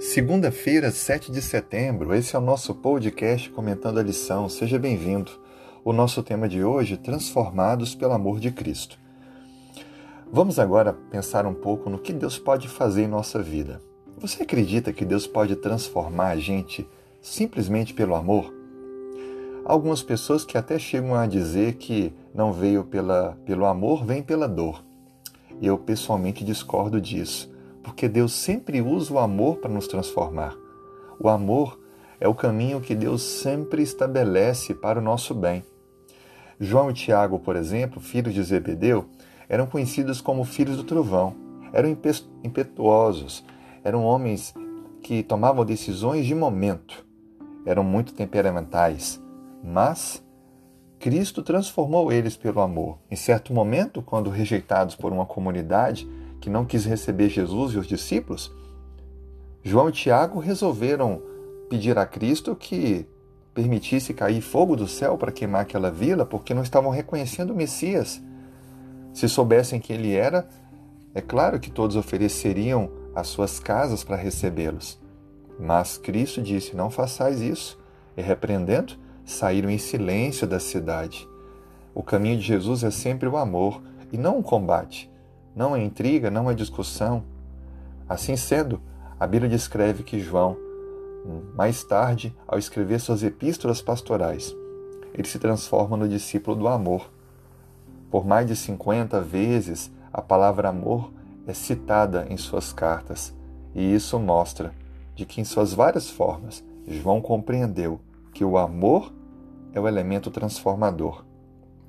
Segunda-feira, 7 de setembro, esse é o nosso podcast comentando a lição. Seja bem-vindo. O nosso tema de hoje, transformados pelo amor de Cristo. Vamos agora pensar um pouco no que Deus pode fazer em nossa vida. Você acredita que Deus pode transformar a gente simplesmente pelo amor? Algumas pessoas que até chegam a dizer que não veio pela, pelo amor, vem pela dor. Eu pessoalmente discordo disso porque Deus sempre usa o amor para nos transformar. O amor é o caminho que Deus sempre estabelece para o nosso bem. João e Tiago, por exemplo, filhos de Zebedeu, eram conhecidos como filhos do trovão. Eram impetuosos, eram homens que tomavam decisões de momento, eram muito temperamentais, mas Cristo transformou eles pelo amor. Em certo momento, quando rejeitados por uma comunidade, que não quis receber Jesus e os discípulos, João e Tiago resolveram pedir a Cristo que permitisse cair fogo do céu para queimar aquela vila, porque não estavam reconhecendo o Messias. Se soubessem que ele era, é claro que todos ofereceriam as suas casas para recebê-los. Mas Cristo disse: Não façais isso. E repreendendo, saíram em silêncio da cidade. O caminho de Jesus é sempre o amor e não o combate não é intriga, não é discussão. Assim sendo, a Bíblia descreve que João, mais tarde, ao escrever suas epístolas pastorais, ele se transforma no discípulo do amor. Por mais de 50 vezes, a palavra amor é citada em suas cartas, e isso mostra de que, em suas várias formas, João compreendeu que o amor é o elemento transformador.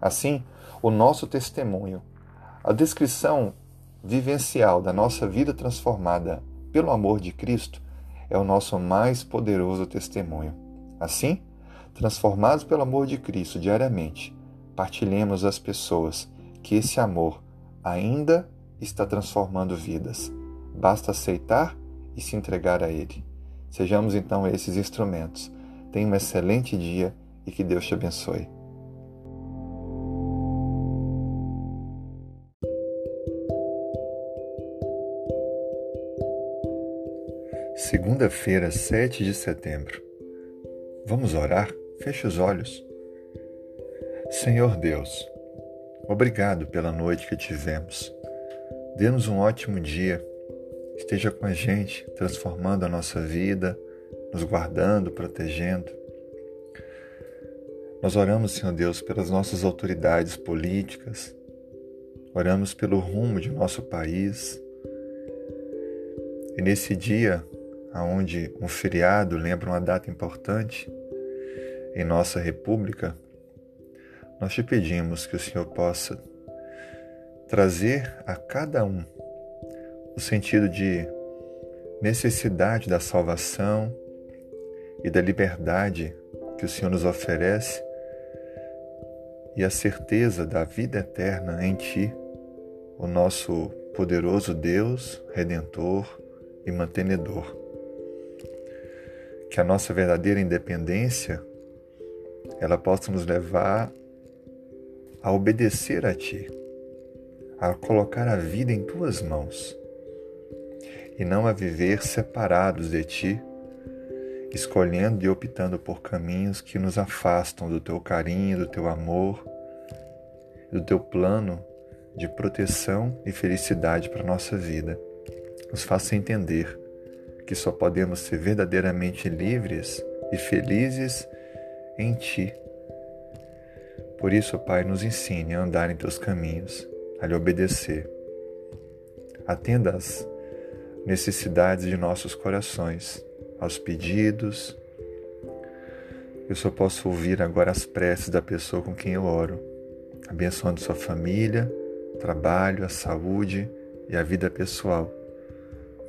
Assim, o nosso testemunho a descrição vivencial da nossa vida transformada pelo amor de Cristo é o nosso mais poderoso testemunho. Assim, transformados pelo amor de Cristo diariamente, partilhemos às pessoas que esse amor ainda está transformando vidas. Basta aceitar e se entregar a Ele. Sejamos então esses instrumentos. Tenha um excelente dia e que Deus te abençoe. Segunda-feira, 7 de setembro. Vamos orar? Feche os olhos. Senhor Deus, obrigado pela noite que tivemos. Dê-nos um ótimo dia. Esteja com a gente, transformando a nossa vida, nos guardando, protegendo. Nós oramos, Senhor Deus, pelas nossas autoridades políticas, oramos pelo rumo de nosso país. E nesse dia, aonde um feriado lembra uma data importante em nossa república, nós te pedimos que o Senhor possa trazer a cada um o sentido de necessidade da salvação e da liberdade que o Senhor nos oferece e a certeza da vida eterna em Ti, o nosso poderoso Deus, Redentor e Mantenedor que a nossa verdadeira independência ela possa nos levar a obedecer a Ti, a colocar a vida em Tuas mãos e não a viver separados de Ti, escolhendo e optando por caminhos que nos afastam do Teu carinho, do Teu amor, do Teu plano de proteção e felicidade para a nossa vida. Nos faça entender que só podemos ser verdadeiramente livres e felizes em Ti. Por isso, Pai, nos ensine a andar em Teus caminhos, a lhe obedecer. Atenda às necessidades de nossos corações, aos pedidos. Eu só posso ouvir agora as preces da pessoa com quem eu oro, abençoando sua família, trabalho, a saúde e a vida pessoal